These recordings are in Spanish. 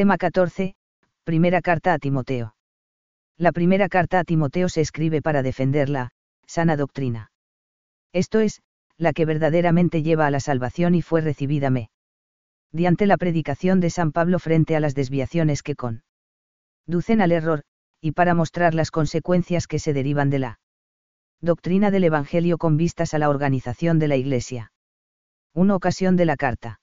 Tema 14, primera carta a Timoteo. La primera carta a Timoteo se escribe para defender la sana doctrina. Esto es, la que verdaderamente lleva a la salvación y fue recibida me. Diante la predicación de San Pablo frente a las desviaciones que con ducen al error, y para mostrar las consecuencias que se derivan de la doctrina del Evangelio con vistas a la organización de la Iglesia. Una ocasión de la carta.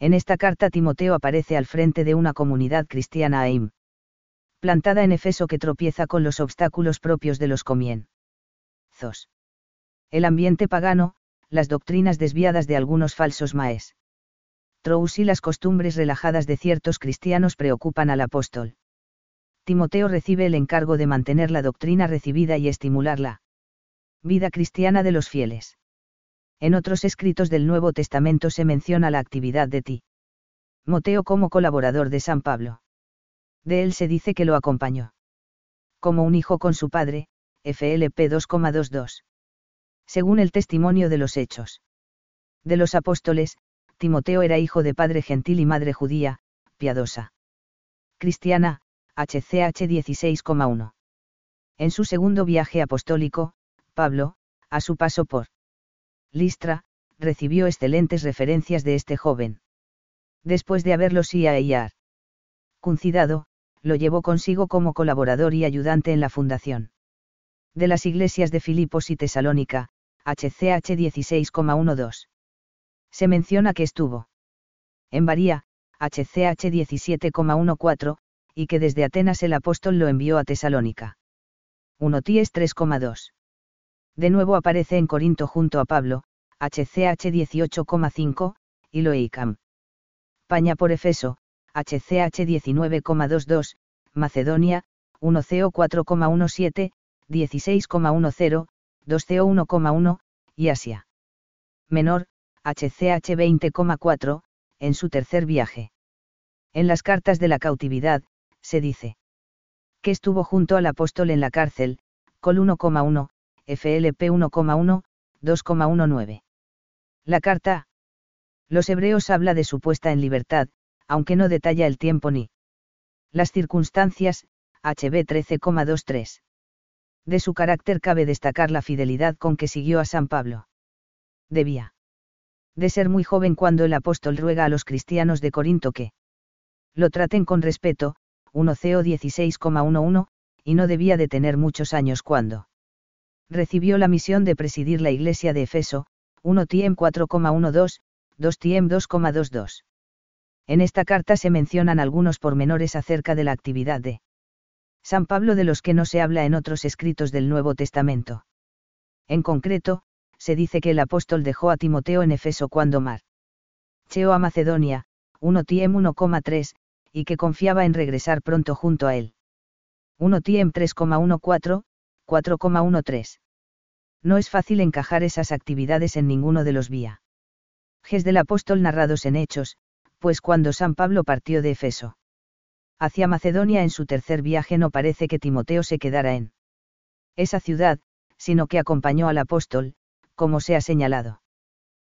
En esta carta Timoteo aparece al frente de una comunidad cristiana AIM. Plantada en Efeso que tropieza con los obstáculos propios de los comienzos. El ambiente pagano, las doctrinas desviadas de algunos falsos maes. Trous y las costumbres relajadas de ciertos cristianos preocupan al apóstol. Timoteo recibe el encargo de mantener la doctrina recibida y estimular la vida cristiana de los fieles. En otros escritos del Nuevo Testamento se menciona la actividad de Ti. Moteo como colaborador de San Pablo. De él se dice que lo acompañó. Como un hijo con su padre, FLP 2,22. Según el testimonio de los hechos. De los apóstoles, Timoteo era hijo de padre gentil y madre judía, piadosa. Cristiana, HCH 16,1. En su segundo viaje apostólico, Pablo, a su paso por Listra, recibió excelentes referencias de este joven. Después de haberlo IAR cuncidado, lo llevó consigo como colaborador y ayudante en la fundación. De las iglesias de Filipos y Tesalónica, HCH 16,12. Se menciona que estuvo en Varía, HCH 17,14, y que desde Atenas el apóstol lo envió a Tesalónica. 1 Ties 3,2 de nuevo aparece en Corinto junto a Pablo, HCH 18,5, y Loeicam. Paña por Efeso, HCH 19,22, Macedonia, 1CO 4,17, 16,10, 2CO 1,1, y Asia. Menor, HCH 20,4, en su tercer viaje. En las cartas de la cautividad, se dice que estuvo junto al apóstol en la cárcel, col 1,1, FLP 1,1, 2,19. La carta. Los hebreos habla de su puesta en libertad, aunque no detalla el tiempo ni las circunstancias, HB 13,23. De su carácter cabe destacar la fidelidad con que siguió a San Pablo. Debía de ser muy joven cuando el apóstol ruega a los cristianos de Corinto que lo traten con respeto, 1 CO 16,11, y no debía de tener muchos años cuando recibió la misión de presidir la iglesia de Efeso, 1 Tiem 4,12, 2 Tiem 2,22. En esta carta se mencionan algunos pormenores acerca de la actividad de San Pablo de los que no se habla en otros escritos del Nuevo Testamento. En concreto, se dice que el apóstol dejó a Timoteo en Efeso cuando Mar Cheo a Macedonia, 1 Tiem 1,3, y que confiaba en regresar pronto junto a él. 1 Tiem 3,14, 4,13. No es fácil encajar esas actividades en ninguno de los vía. Ges del apóstol narrados en Hechos, pues cuando San Pablo partió de Efeso hacia Macedonia en su tercer viaje no parece que Timoteo se quedara en esa ciudad, sino que acompañó al apóstol, como se ha señalado.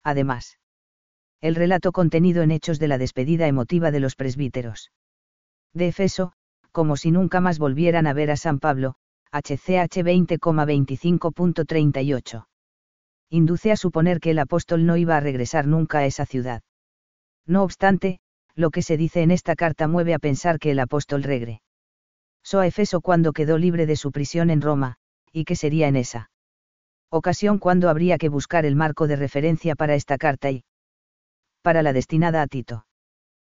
Además, el relato contenido en Hechos de la despedida emotiva de los presbíteros de Efeso, como si nunca más volvieran a ver a San Pablo, HCH 20,25.38. Induce a suponer que el apóstol no iba a regresar nunca a esa ciudad. No obstante, lo que se dice en esta carta mueve a pensar que el apóstol regre. So a Efeso cuando quedó libre de su prisión en Roma, y que sería en esa ocasión cuando habría que buscar el marco de referencia para esta carta y para la destinada a Tito.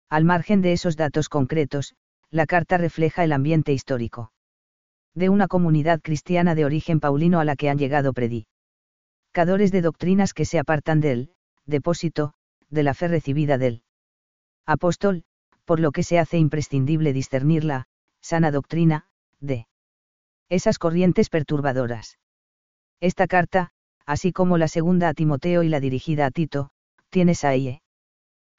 Al margen de esos datos concretos, la carta refleja el ambiente histórico de una comunidad cristiana de origen paulino a la que han llegado predicadores de doctrinas que se apartan del depósito, de la fe recibida del apóstol, por lo que se hace imprescindible discernir la sana doctrina de esas corrientes perturbadoras. Esta carta, así como la segunda a Timoteo y la dirigida a Tito, tienes ahí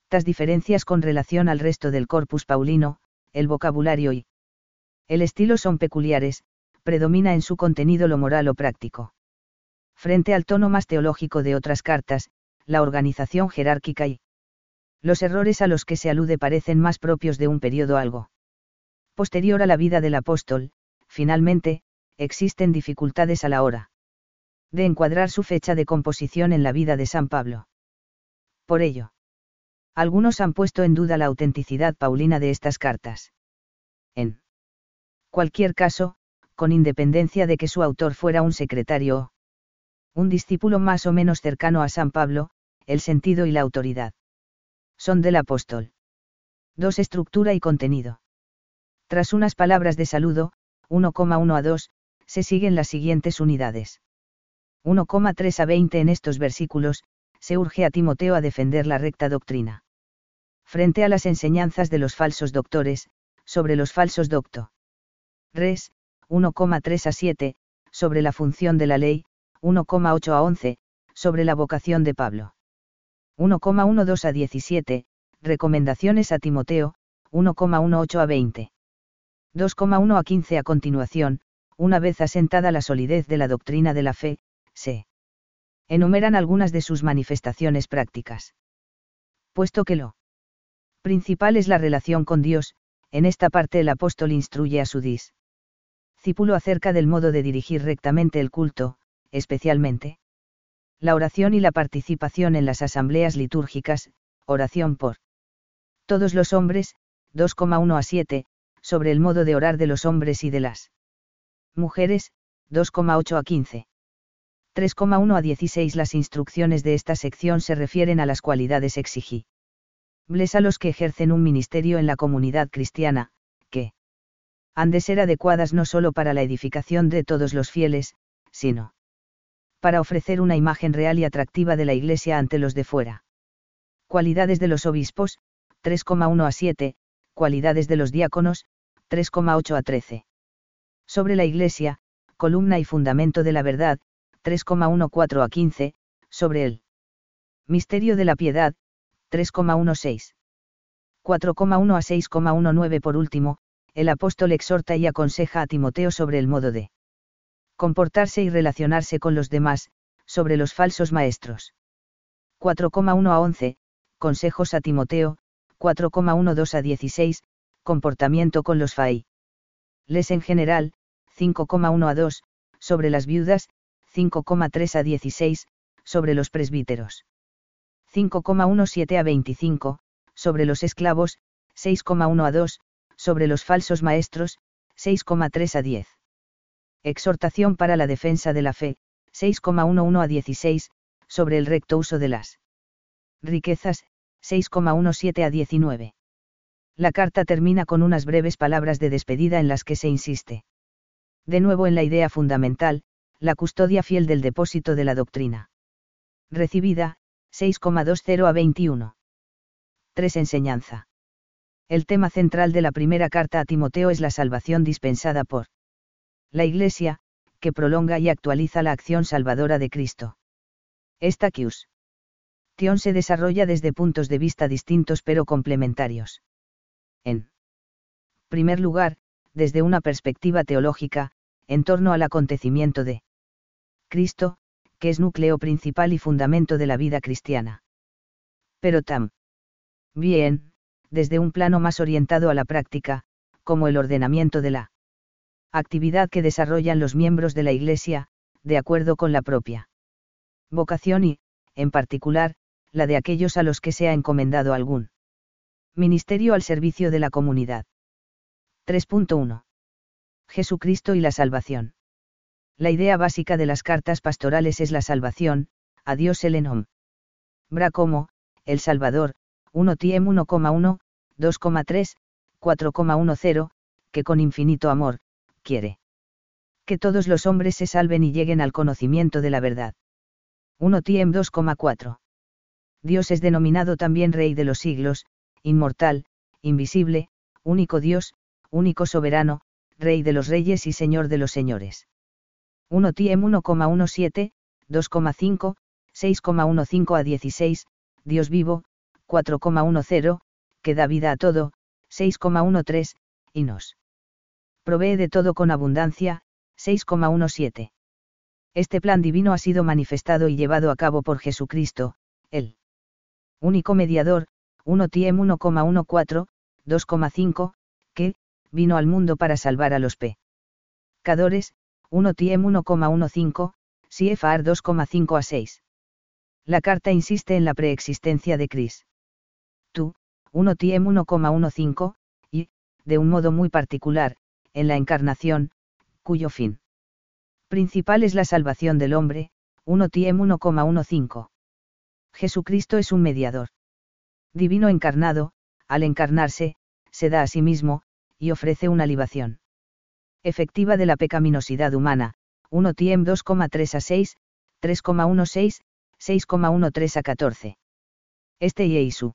estas diferencias con relación al resto del corpus paulino, el vocabulario y el estilo son peculiares, predomina en su contenido lo moral o práctico. Frente al tono más teológico de otras cartas, la organización jerárquica y Los errores a los que se alude parecen más propios de un periodo algo posterior a la vida del apóstol, finalmente, existen dificultades a la hora de encuadrar su fecha de composición en la vida de San Pablo. Por ello, algunos han puesto en duda la autenticidad paulina de estas cartas. En cualquier caso, con independencia de que su autor fuera un secretario o un discípulo más o menos cercano a San Pablo, el sentido y la autoridad son del apóstol. 2. Estructura y contenido. Tras unas palabras de saludo, 1,1 a 2, se siguen las siguientes unidades. 1,3 a 20 en estos versículos, se urge a Timoteo a defender la recta doctrina. Frente a las enseñanzas de los falsos doctores, sobre los falsos docto. Res, 1,3 a 7, sobre la función de la ley, 1,8 a 11, sobre la vocación de Pablo. 1,12 a 17, recomendaciones a Timoteo, 1,18 a 20. 2,1 a 15 a continuación, una vez asentada la solidez de la doctrina de la fe, se enumeran algunas de sus manifestaciones prácticas. Puesto que lo principal es la relación con Dios, en esta parte el apóstol instruye a su discípulo acerca del modo de dirigir rectamente el culto, especialmente la oración y la participación en las asambleas litúrgicas, oración por todos los hombres, 2,1 a 7, sobre el modo de orar de los hombres y de las mujeres, 2,8 a 15. 3,1 a 16 Las instrucciones de esta sección se refieren a las cualidades exigibles a los que ejercen un ministerio en la comunidad cristiana, que han de ser adecuadas no solo para la edificación de todos los fieles, sino para ofrecer una imagen real y atractiva de la Iglesia ante los de fuera. Cualidades de los obispos, 3,1 a 7, cualidades de los diáconos, 3,8 a 13. Sobre la Iglesia, columna y fundamento de la verdad, 3,14 a 15, sobre el misterio de la piedad, 3,16. 4,1 a 6,19 Por último, el apóstol exhorta y aconseja a Timoteo sobre el modo de comportarse y relacionarse con los demás, sobre los falsos maestros. 4,1 a 11, consejos a Timoteo, 4,12 a 16, comportamiento con los FAI. Les en general, 5,1 a 2, sobre las viudas, 5,3 a 16, sobre los presbíteros. 5,17 a 25, sobre los esclavos, 6,1 a 2, sobre los falsos maestros, 6,3 a 10. Exhortación para la defensa de la fe, 6,11 a 16, sobre el recto uso de las riquezas, 6,17 a 19. La carta termina con unas breves palabras de despedida en las que se insiste. De nuevo en la idea fundamental, la custodia fiel del depósito de la doctrina. Recibida, 6,20 a 21. 3. Enseñanza. El tema central de la primera carta a Timoteo es la salvación dispensada por la Iglesia, que prolonga y actualiza la acción salvadora de Cristo. Esta Tion se desarrolla desde puntos de vista distintos pero complementarios. En primer lugar, desde una perspectiva teológica, en torno al acontecimiento de Cristo, que es núcleo principal y fundamento de la vida cristiana. Pero tam. Bien, desde un plano más orientado a la práctica, como el ordenamiento de la actividad que desarrollan los miembros de la Iglesia, de acuerdo con la propia vocación y, en particular, la de aquellos a los que se ha encomendado algún ministerio al servicio de la comunidad. 3.1. Jesucristo y la salvación. La idea básica de las cartas pastorales es la salvación, a Dios el enom. Bra como, el Salvador, 1 Tiem 1,1, 2,3, 4,10, que con infinito amor, quiere. Que todos los hombres se salven y lleguen al conocimiento de la verdad. 1 Tiem 2,4. Dios es denominado también Rey de los siglos, inmortal, invisible, único Dios, único soberano, Rey de los reyes y Señor de los señores. 1 Tiem 1,17, 2,5, 6,15 a 16, Dios vivo, 4,10, que da vida a todo, 6,13, y nos provee de todo con abundancia, 6,17. Este plan divino ha sido manifestado y llevado a cabo por Jesucristo, el único mediador, 1 Tiem 1,14, 2,5, que, vino al mundo para salvar a los pecadores, 1 Tiem 1,15, Siefar 2,5 a 6. La carta insiste en la preexistencia de Cris. Tú, 1 Tiem 1,15, y, de un modo muy particular, en la encarnación, cuyo fin principal es la salvación del hombre, 1 Tiem 1,15. Jesucristo es un mediador. Divino encarnado, al encarnarse, se da a sí mismo, y ofrece una libación. Efectiva de la pecaminosidad humana, 1 Tiem 2,3 a 6, 3,16, 6,13 a 14. Este Yeisu.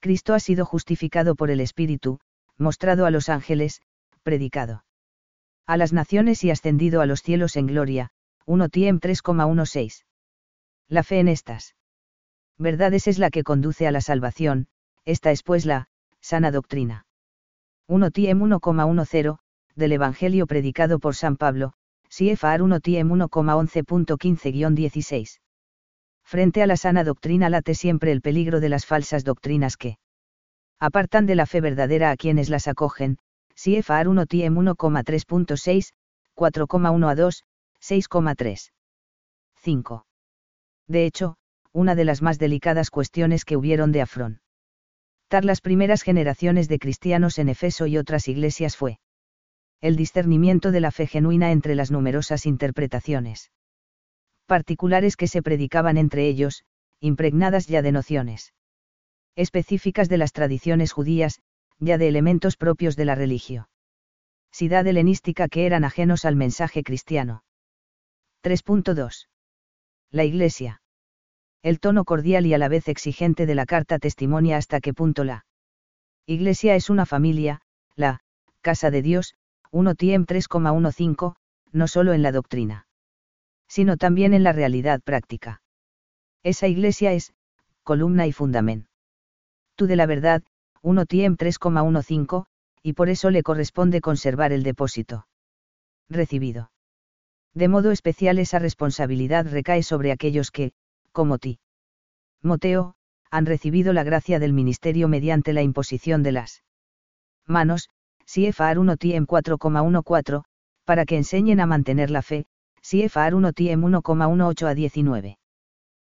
Cristo ha sido justificado por el Espíritu, mostrado a los ángeles, predicado a las naciones y ascendido a los cielos en gloria, 1 Tiem 3,16. La fe en estas verdades es la que conduce a la salvación, esta es pues la sana doctrina. 1 Tiem 1,10, del Evangelio predicado por San Pablo, Siefar 1 Tiem 1,11.15-16. Frente a la sana doctrina late siempre el peligro de las falsas doctrinas que apartan de la fe verdadera a quienes las acogen, CFR 1 TIEM 1,3.6, 4,1 a 2, 6,3. 5. De hecho, una de las más delicadas cuestiones que hubieron de afrontar las primeras generaciones de cristianos en Efeso y otras iglesias fue el discernimiento de la fe genuina entre las numerosas interpretaciones particulares que se predicaban entre ellos, impregnadas ya de nociones específicas de las tradiciones judías, ya de elementos propios de la religio. Sidad helenística que eran ajenos al mensaje cristiano. 3.2. La Iglesia. El tono cordial y a la vez exigente de la carta testimonia hasta qué punto la Iglesia es una familia, la Casa de Dios, 1 Tiem 3,15, no solo en la doctrina, sino también en la realidad práctica. Esa Iglesia es, columna y fundamento. Tú de la verdad, 1 TIEM 3,15, y por eso le corresponde conservar el depósito recibido. De modo especial esa responsabilidad recae sobre aquellos que, como ti, Moteo, han recibido la gracia del ministerio mediante la imposición de las manos, CFAR 1 TIEM 4,14, para que enseñen a mantener la fe, CFAR 1 TIEM 1,18 a 19.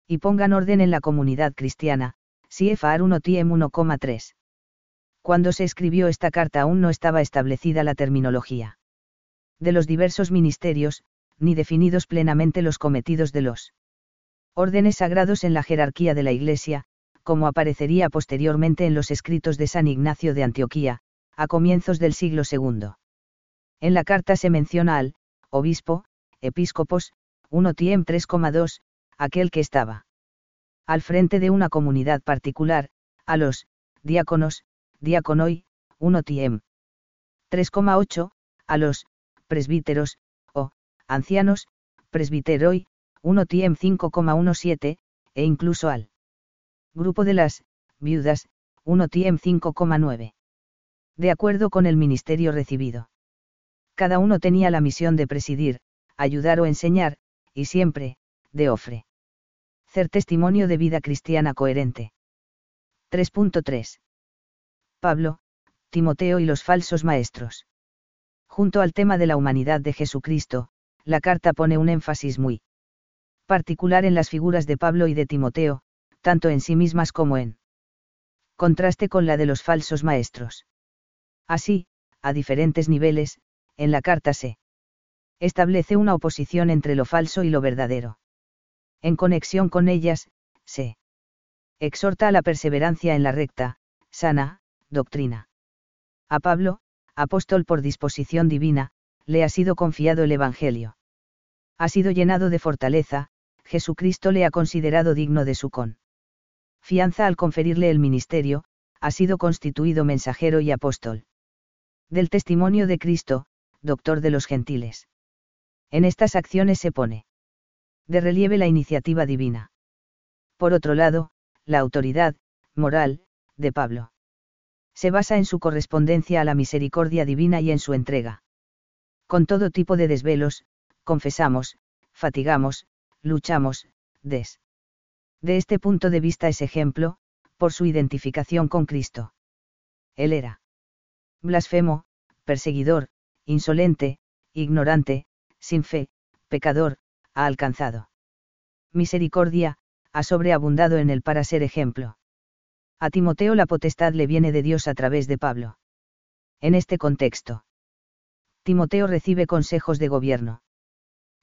Y pongan orden en la comunidad cristiana, CFAR 1 TIEM 1,3. Cuando se escribió esta carta aún no estaba establecida la terminología de los diversos ministerios, ni definidos plenamente los cometidos de los órdenes sagrados en la jerarquía de la Iglesia, como aparecería posteriormente en los escritos de San Ignacio de Antioquía, a comienzos del siglo II. En la carta se menciona al obispo, episcopos, 1 Tiem 3,2, aquel que estaba al frente de una comunidad particular, a los diáconos, diaconoi, 1 tiem. 3,8, a los presbíteros, o ancianos, presbiteroi, 1 tiem 5,17, e incluso al grupo de las viudas, 1 tiem 5,9. De acuerdo con el ministerio recibido. Cada uno tenía la misión de presidir, ayudar o enseñar, y siempre, de ofre. Ser testimonio de vida cristiana coherente. 3.3. Pablo, Timoteo y los falsos maestros. Junto al tema de la humanidad de Jesucristo, la carta pone un énfasis muy particular en las figuras de Pablo y de Timoteo, tanto en sí mismas como en contraste con la de los falsos maestros. Así, a diferentes niveles, en la carta se establece una oposición entre lo falso y lo verdadero. En conexión con ellas, se exhorta a la perseverancia en la recta, sana, doctrina. A Pablo, apóstol por disposición divina, le ha sido confiado el Evangelio. Ha sido llenado de fortaleza, Jesucristo le ha considerado digno de su con. Fianza al conferirle el ministerio, ha sido constituido mensajero y apóstol. Del testimonio de Cristo, doctor de los gentiles. En estas acciones se pone de relieve la iniciativa divina. Por otro lado, la autoridad, moral, de Pablo se basa en su correspondencia a la misericordia divina y en su entrega. Con todo tipo de desvelos, confesamos, fatigamos, luchamos, des. De este punto de vista es ejemplo, por su identificación con Cristo. Él era blasfemo, perseguidor, insolente, ignorante, sin fe, pecador, ha alcanzado misericordia, ha sobreabundado en él para ser ejemplo. A Timoteo la potestad le viene de Dios a través de Pablo. En este contexto, Timoteo recibe consejos de gobierno.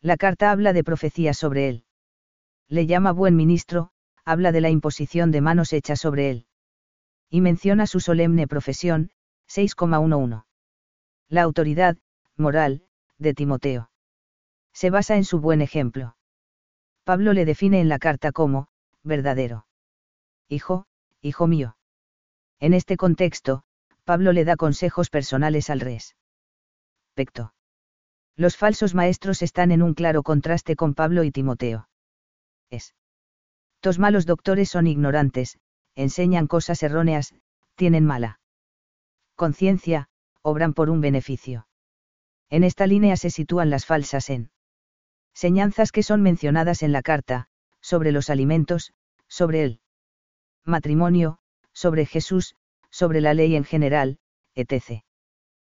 La carta habla de profecía sobre él. Le llama buen ministro, habla de la imposición de manos hecha sobre él. Y menciona su solemne profesión, 6,11. La autoridad, moral, de Timoteo. Se basa en su buen ejemplo. Pablo le define en la carta como, verdadero. Hijo, hijo mío. En este contexto, Pablo le da consejos personales al respecto. Los falsos maestros están en un claro contraste con Pablo y Timoteo. Es. Estos malos doctores son ignorantes, enseñan cosas erróneas, tienen mala conciencia, obran por un beneficio. En esta línea se sitúan las falsas en enseñanzas que son mencionadas en la carta, sobre los alimentos, sobre el matrimonio, sobre Jesús, sobre la ley en general, etc.